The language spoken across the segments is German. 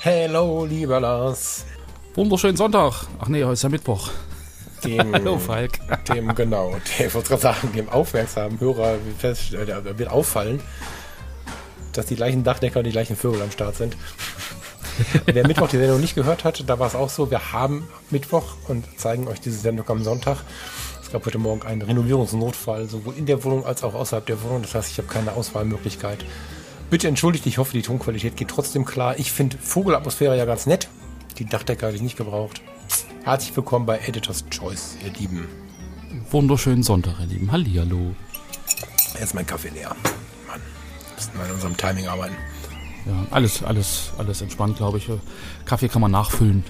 Hello, lieber Lars. Wunderschönen Sonntag. Ach nee, heute ist ja Mittwoch. Dem, Hallo Falk. Dem, genau, ich wollte gerade sagen, dem aufmerksamen Hörer äh, wird auffallen, dass die gleichen Dachdecker und die gleichen Vögel am Start sind. Wer Mittwoch die Sendung nicht gehört hat, da war es auch so, wir haben Mittwoch und zeigen euch diese Sendung am Sonntag. Es gab heute Morgen einen Renovierungsnotfall, sowohl in der Wohnung als auch außerhalb der Wohnung. Das heißt, ich habe keine Auswahlmöglichkeit. Bitte entschuldigt, ich hoffe, die Tonqualität geht trotzdem klar. Ich finde Vogelatmosphäre ja ganz nett. Die Dachdecker habe ich nicht gebraucht. Herzlich willkommen bei Editor's Choice, ihr Lieben. Wunderschönen Sonntag, ihr Lieben. Hallihallo. Jetzt ist mein Kaffee leer. Mann, müssen wir an unserem Timing arbeiten. Ja, alles, alles, alles entspannt, glaube ich. Kaffee kann man nachfüllen.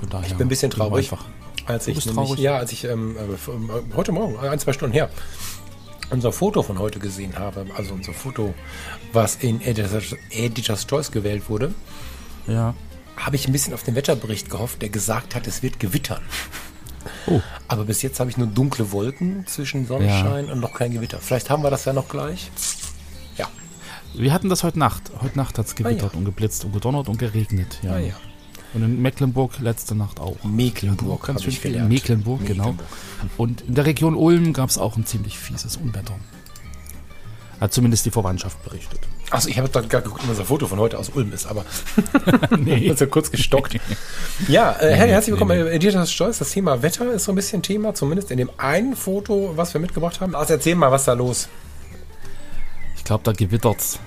Von daher. Ich bin ein bisschen traurig. Einfach. Als ich nämlich, traurig? ja, als ich ähm, äh, heute Morgen, ein, zwei Stunden her, unser Foto von heute gesehen habe, also unser Foto, was in Editor's, Editor's Choice gewählt wurde, Ja. habe ich ein bisschen auf den Wetterbericht gehofft, der gesagt hat, es wird gewittern. Oh. Aber bis jetzt habe ich nur dunkle Wolken zwischen Sonnenschein und noch kein Gewitter. Vielleicht haben wir das ja noch gleich. Ja. Wir hatten das heute Nacht. Heute Nacht hat es gewittert Ah, ja. und geblitzt und gedonnert und geregnet. Ja. Ah, ja. Und in Mecklenburg letzte Nacht auch. Mecklenburg Ganz schön viel. Mecklenburg, genau. Mecklenburg. Und in der Region Ulm gab es auch ein ziemlich fieses Unwetter. Hat zumindest die Verwandtschaft berichtet. Achso, ich habe dann gar geguckt, ob unser Foto von heute aus Ulm ist, aber nee. das ist ja kurz gestockt. ja, äh, Nee, herzlich willkommen nee, bei Editor's Choice. Das Thema Wetter ist so ein bisschen Thema, zumindest in dem einen Foto, was wir mitgebracht haben. Also erzähl mal, was da los? Ich glaube, da gewittert's.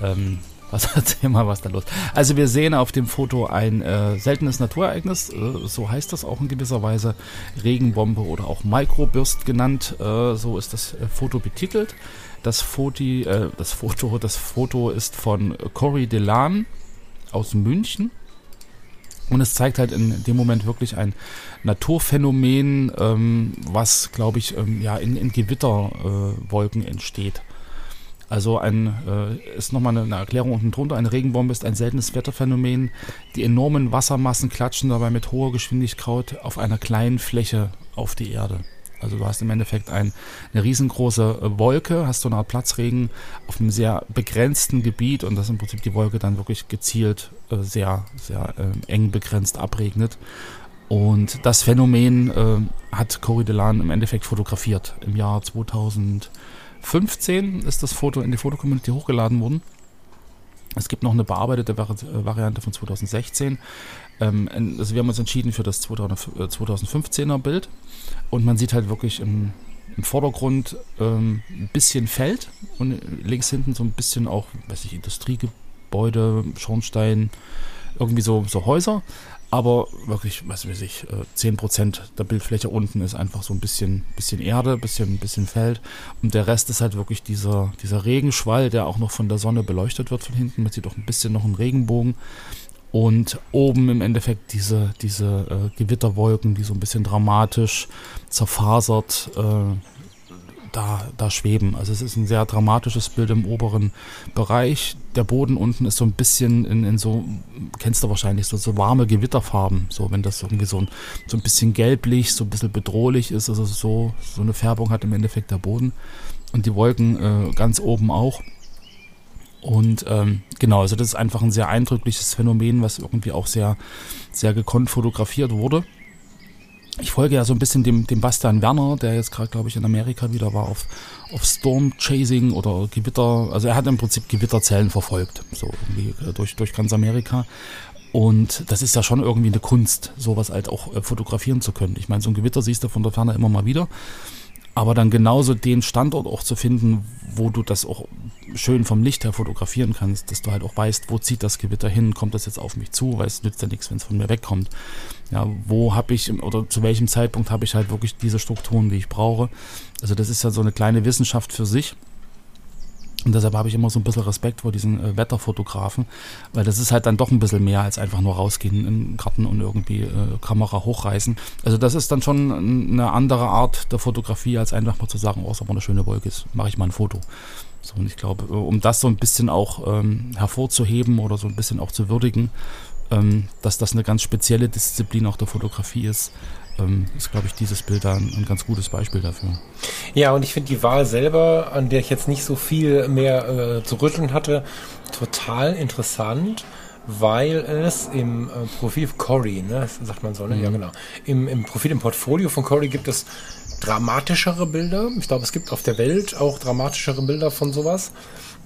Ähm, was erzähl mal, was da los? Also wir sehen auf dem Foto ein äh, seltenes Naturereignis, äh, so heißt das auch in gewisser Weise, Regenbombe oder auch Microburst genannt, äh, so ist das äh, Foto betitelt. Das, Foti, äh, das, Foto, das Foto ist von Cory Delan aus München. Und es zeigt halt in dem Moment wirklich ein Naturphänomen, ähm, was, glaube ich, ähm, ja, in, in Gewitterwolken äh, entsteht. Also ein, äh, ist nochmal eine, eine Erklärung unten drunter. Eine Regenbombe ist ein seltenes Wetterphänomen. Die enormen Wassermassen klatschen dabei mit hoher Geschwindigkeit auf einer kleinen Fläche auf die Erde. Also du hast im Endeffekt ein, eine riesengroße äh, Wolke, hast so eine Art Platzregen auf einem sehr begrenzten Gebiet und das im Prinzip die Wolke dann wirklich gezielt äh, sehr, sehr äh, eng begrenzt abregnet. Und das Phänomen äh, hat Cory Delan im Endeffekt fotografiert. Im Jahr 2015 ist das Foto in die Fotocommunity hochgeladen worden. Es gibt noch eine bearbeitete Vari äh, Variante von 2016. Ähm, also wir haben uns entschieden für das 2000 äh, 2015er Bild. Und man sieht halt wirklich im, im Vordergrund ähm, ein bisschen Feld und links hinten so ein bisschen auch, weiß ich, Industriegebäude, Schornstein, irgendwie so, so Häuser. Aber wirklich, was weiß ich, äh, 10% der Bildfläche unten ist einfach so ein bisschen, bisschen Erde, bisschen, bisschen Feld. Und der Rest ist halt wirklich dieser, dieser Regenschwall, der auch noch von der Sonne beleuchtet wird von hinten. Man sieht auch ein bisschen noch einen Regenbogen. Und oben im Endeffekt diese, diese äh, Gewitterwolken, die so ein bisschen dramatisch zerfasert äh, da, da schweben. Also es ist ein sehr dramatisches Bild im oberen Bereich. Der Boden unten ist so ein bisschen in, in so, kennst du wahrscheinlich, so, so warme Gewitterfarben. So, wenn das irgendwie so ein, so ein bisschen gelblich, so ein bisschen bedrohlich ist. Also so, so eine Färbung hat im Endeffekt der Boden. Und die Wolken äh, ganz oben auch. Und ähm, genau, also das ist einfach ein sehr eindrückliches Phänomen, was irgendwie auch sehr, sehr gekonnt fotografiert wurde. Ich folge ja so ein bisschen dem, dem Bastian Werner, der jetzt gerade, glaube ich, in Amerika wieder war auf, auf Storm Chasing oder Gewitter. Also er hat im Prinzip Gewitterzellen verfolgt, so irgendwie äh, durch, durch ganz Amerika. Und das ist ja schon irgendwie eine Kunst, sowas halt auch äh, fotografieren zu können. Ich meine, so ein Gewitter siehst du von der Ferne immer mal wieder. Aber dann genauso den Standort auch zu finden, wo du das auch schön vom Licht her fotografieren kannst, dass du halt auch weißt, wo zieht das Gewitter hin, kommt das jetzt auf mich zu, weil es nützt ja nichts, wenn es von mir wegkommt. Ja, wo habe ich oder zu welchem Zeitpunkt habe ich halt wirklich diese Strukturen, die ich brauche. Also das ist ja so eine kleine Wissenschaft für sich. Und deshalb habe ich immer so ein bisschen Respekt vor diesen äh, Wetterfotografen, weil das ist halt dann doch ein bisschen mehr als einfach nur rausgehen in den Garten und irgendwie äh, Kamera hochreißen. Also das ist dann schon eine andere Art der Fotografie, als einfach mal zu sagen, oh, ist aber eine schöne Wolke ist, mache ich mal ein Foto. So, und ich glaube, äh, um das so ein bisschen auch ähm, hervorzuheben oder so ein bisschen auch zu würdigen, ähm, dass das eine ganz spezielle Disziplin auch der Fotografie ist, ähm, ist, glaube ich, dieses Bild da ein, ein, ganz gutes Beispiel dafür. Ja, und ich finde die Wahl selber, an der ich jetzt nicht so viel mehr äh, zu rütteln hatte, total interessant, weil es im äh, Profil Cory, ne, sagt man so, ne? Mhm. Ja, genau. Im, Im Profil, im Portfolio von Cory gibt es dramatischere Bilder. Ich glaube, es gibt auf der Welt auch dramatischere Bilder von sowas.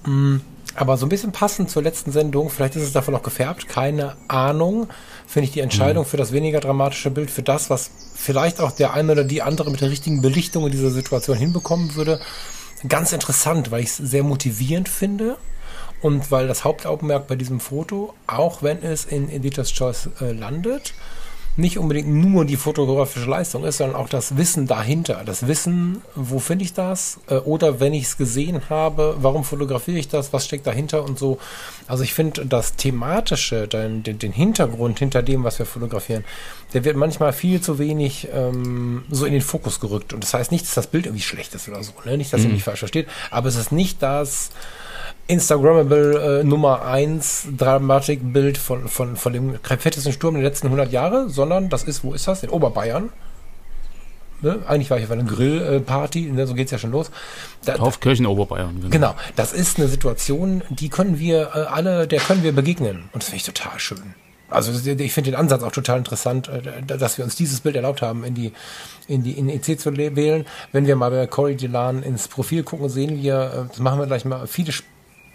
Mhm. Aber so ein bisschen passend zur letzten Sendung, vielleicht ist es davon auch gefärbt, keine Ahnung, finde ich die Entscheidung mhm. für das weniger dramatische Bild, für das, was vielleicht auch der eine oder die andere mit der richtigen Belichtung in dieser Situation hinbekommen würde, ganz interessant, weil ich es sehr motivierend finde und weil das Hauptaugenmerk bei diesem Foto, auch wenn es in Editor's Choice äh, landet, nicht unbedingt nur die fotografische Leistung ist, sondern auch das Wissen dahinter. Das Wissen, wo finde ich das? Äh, oder wenn ich es gesehen habe, warum fotografiere ich das? Was steckt dahinter und so. Also ich finde das Thematische, den, den, den, Hintergrund hinter dem, was wir fotografieren, der wird manchmal viel zu wenig ähm, so in den Fokus gerückt. Und das heißt nicht, dass das Bild irgendwie schlecht ist oder so. Ne? Nicht, dass mhm. ihr mich falsch versteht. Aber es ist nicht das Instagrammable äh, Nummer 1 Dramatikbild von, von, von dem fettesten Sturm der letzten 100 Jahre, sondern das ist, wo ist das? In Oberbayern. Ne? Eigentlich war ich auf einer Grillparty, ne? so geht's ja schon los. Da, Taufkirchen Oberbayern. Genau. genau, das ist eine Situation, die können wir äh, alle, der können wir begegnen. Und das finde ich total schön. Also ich finde den Ansatz auch total interessant, äh, dass wir uns dieses Bild erlaubt haben, in die in die in EC zu wählen. Wenn wir mal bei Cory Delan ins Profil gucken, sehen wir, äh, das machen wir gleich mal, viele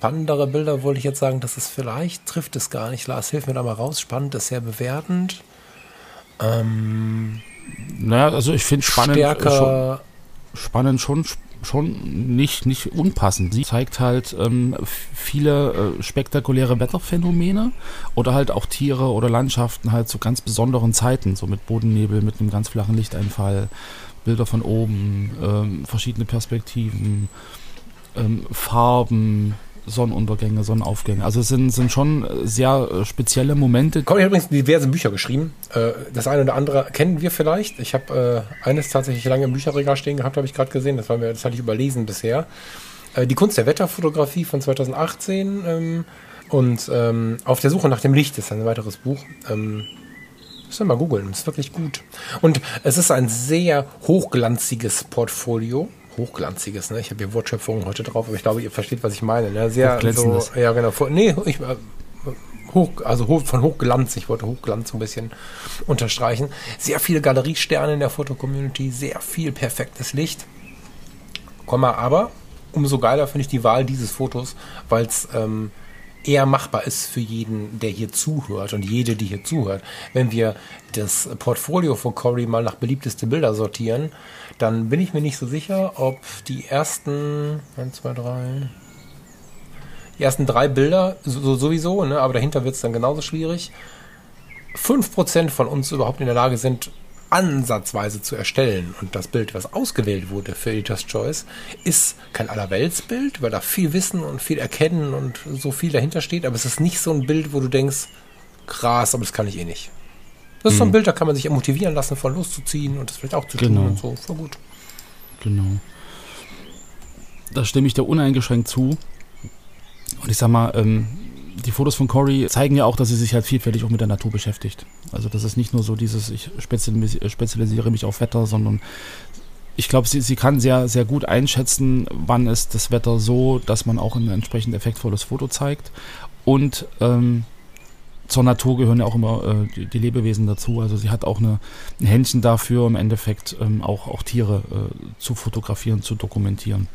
spannendere Bilder wollte ich jetzt sagen, dass es vielleicht trifft es gar nicht. Lars, hilf mir da mal raus. Spannend ist sehr bewertend. Ähm, naja, also ich finde spannend stärker. Schon, spannend schon schon nicht, nicht unpassend. Sie zeigt halt ähm, viele äh, spektakuläre Wetterphänomene oder halt auch Tiere oder Landschaften halt zu ganz besonderen Zeiten, so mit Bodennebel, mit einem ganz flachen Lichteinfall, Bilder von oben, ähm, verschiedene Perspektiven, ähm, Farben, Sonnenuntergänge, Sonnenaufgänge. Also es sind, sind schon sehr äh, spezielle Momente. Conny hat übrigens diverse Bücher geschrieben. Äh, das eine oder andere kennen wir vielleicht. Ich habe äh, eines tatsächlich lange im Bücherregal stehen gehabt, habe ich gerade gesehen. Das, war mir, das hatte ich überlesen bisher. Die Kunst der Wetterfotografie von 2018 ähm, und ähm, Auf der Suche nach dem Licht ist ein weiteres Buch. Ähm, Müsst ihr mal googeln, ist wirklich gut. Und es ist ein sehr hochglanziges Portfolio hochglanziges. Ne? Ich habe hier Wortschöpfungen heute drauf, aber ich glaube, ihr versteht, was ich meine. Ne? Sehr so, ja genau. Nee, ich, äh, hoch, also hoch, von Hochglanz. Ich wollte Hochglanz so ein bisschen unterstreichen. Sehr viele Galeriesterne in der Fotocommunity, sehr viel perfektes Licht. Komma, aber umso geiler finde ich die Wahl dieses Fotos, weil es ähm, eher machbar ist für jeden, der hier zuhört und jede, die hier zuhört. Wenn wir das Portfolio von Cory mal nach beliebteste Bilder sortieren, dann bin ich mir nicht so sicher, ob die ersten 1, 2, 3, die ersten drei Bilder so, sowieso, ne, aber dahinter wird es dann genauso schwierig. 5% von uns überhaupt in der Lage sind, ansatzweise zu erstellen. Und das Bild, was ausgewählt wurde für Editor's Choice, ist kein Allerweltsbild, weil da viel Wissen und viel Erkennen und so viel dahinter steht. Aber es ist nicht so ein Bild, wo du denkst, krass, aber das kann ich eh nicht. Das ist so ein mhm. Bild, da kann man sich motivieren lassen, von loszuziehen und das vielleicht auch zu genau. tun und so. Voll gut. Genau. Da stimme ich dir uneingeschränkt zu. Und ich sag mal, ähm, die Fotos von Cory zeigen ja auch, dass sie sich halt vielfältig auch mit der Natur beschäftigt. Also das ist nicht nur so dieses, ich spezialisiere mich auf Wetter, sondern ich glaube, sie, sie kann sehr, sehr gut einschätzen, wann ist das Wetter so, dass man auch ein entsprechend effektvolles Foto zeigt. Und ähm, zur Natur gehören ja auch immer äh, die, die, Lebewesen dazu. Also sie hat auch eine, ein Händchen dafür, im Endeffekt ähm, auch, auch Tiere äh, zu fotografieren, zu dokumentieren.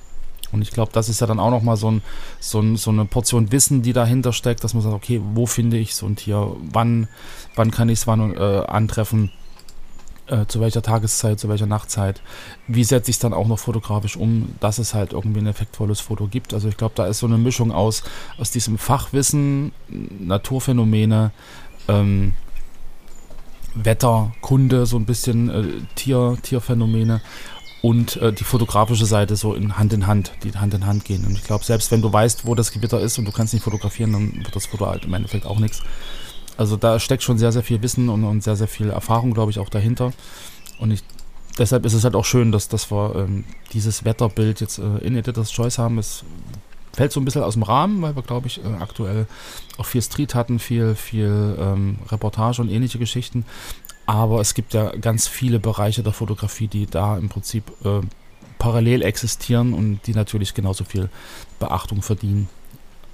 Und ich glaube, das ist ja dann auch nochmal so, ein, so, ein, so eine Portion Wissen, die dahinter steckt, dass man sagt, okay, wo finde ich so ein Tier? Wann, wann kann ich es wann äh, antreffen? Äh, zu welcher Tageszeit, zu welcher Nachtzeit? Wie setze ich es dann auch noch fotografisch um, dass es halt irgendwie ein effektvolles Foto gibt? Also ich glaube, da ist so eine Mischung aus, aus diesem Fachwissen, Naturphänomene, ähm, Wetter, Kunde, so ein bisschen äh, Tier, Tierphänomene und äh, die fotografische Seite so in Hand in Hand, die Hand in Hand gehen. Und ich glaube, selbst wenn du weißt, wo das Gewitter ist und du kannst nicht fotografieren, dann wird das Foto halt im Endeffekt auch nichts. Also da steckt schon sehr, sehr viel Wissen und, und sehr, sehr viel Erfahrung, glaube ich, auch dahinter. Und ich, deshalb ist es halt auch schön, dass, dass wir ähm, dieses Wetterbild jetzt äh, in Editor's Choice haben. Es fällt so ein bisschen aus dem Rahmen, weil wir, glaube ich, äh, aktuell auch viel Street hatten, viel, viel ähm, Reportage und ähnliche Geschichten. Aber es gibt ja ganz viele Bereiche der Fotografie, die da im Prinzip äh, parallel existieren und die natürlich genauso viel Beachtung verdienen.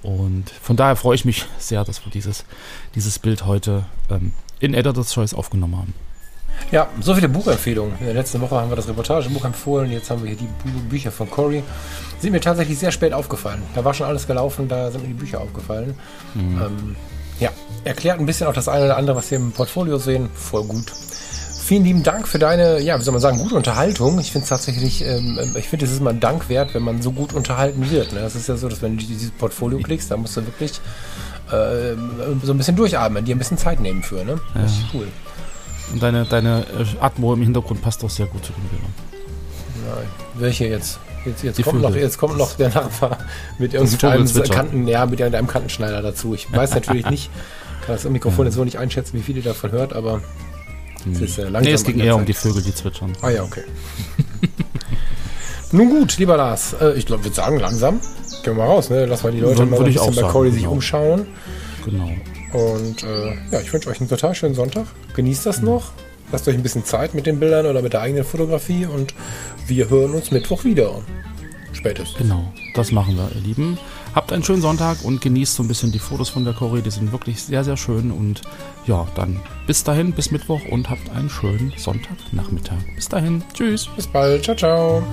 Und von daher freue ich mich sehr, dass wir dieses, dieses Bild heute ähm, in Editor's Choice aufgenommen haben. Ja, so viele Buchempfehlungen. In der letzten Woche haben wir das Reportagebuch empfohlen, jetzt haben wir hier die Bü Bücher von Cory. Sind mir tatsächlich sehr spät aufgefallen. Da war schon alles gelaufen, da sind mir die Bücher aufgefallen. Mhm. Ähm, ja, erklärt ein bisschen auch das eine oder andere, was wir im Portfolio sehen. Voll gut. Vielen lieben Dank für deine, ja, wie soll man sagen, gute Unterhaltung. Ich finde es tatsächlich, ähm, ich finde, es ist mal ein Dank wert, wenn man so gut unterhalten wird. Ne? Das ist ja so, dass wenn du dieses Portfolio klickst, da musst du wirklich äh, so ein bisschen durchatmen, dir ein bisschen Zeit nehmen für. Ne? Das ist cool. Und deine, deine äh, Atmo im Hintergrund passt doch sehr gut zu den Bildern. Nein. Welche jetzt? Jetzt, jetzt, kommt noch, jetzt kommt noch der Nachbar mit irgendeinem Kanten, ja, mit irgendeinem Kantenschneider dazu. Ich weiß natürlich nicht, kann das Mikrofon jetzt so nicht einschätzen, wie viel ihr davon hört, aber es ist äh, langsam. Nee, es ging eher Zeit. um die Vögel, die zwitschern. Ah ja, okay. Nun gut, lieber Lars, äh, ich glaube, wir würde sagen, langsam. Gehen wir mal raus, ne? Lass mal die Leute mal ein bisschen bei Corey sich genau. umschauen. Genau. Und äh, ja, ich wünsche euch einen total schönen Sonntag. Genießt das mhm. noch. Lasst euch ein bisschen Zeit mit den Bildern oder mit der eigenen Fotografie und wir hören uns Mittwoch wieder. Spätestens. Genau, das machen wir, ihr Lieben. Habt einen schönen Sonntag und genießt so ein bisschen die Fotos von der Cory. Die sind wirklich sehr, sehr schön. Und ja, dann bis dahin, bis Mittwoch und habt einen schönen Sonntagnachmittag. Bis dahin, tschüss. Bis bald, ciao, ciao.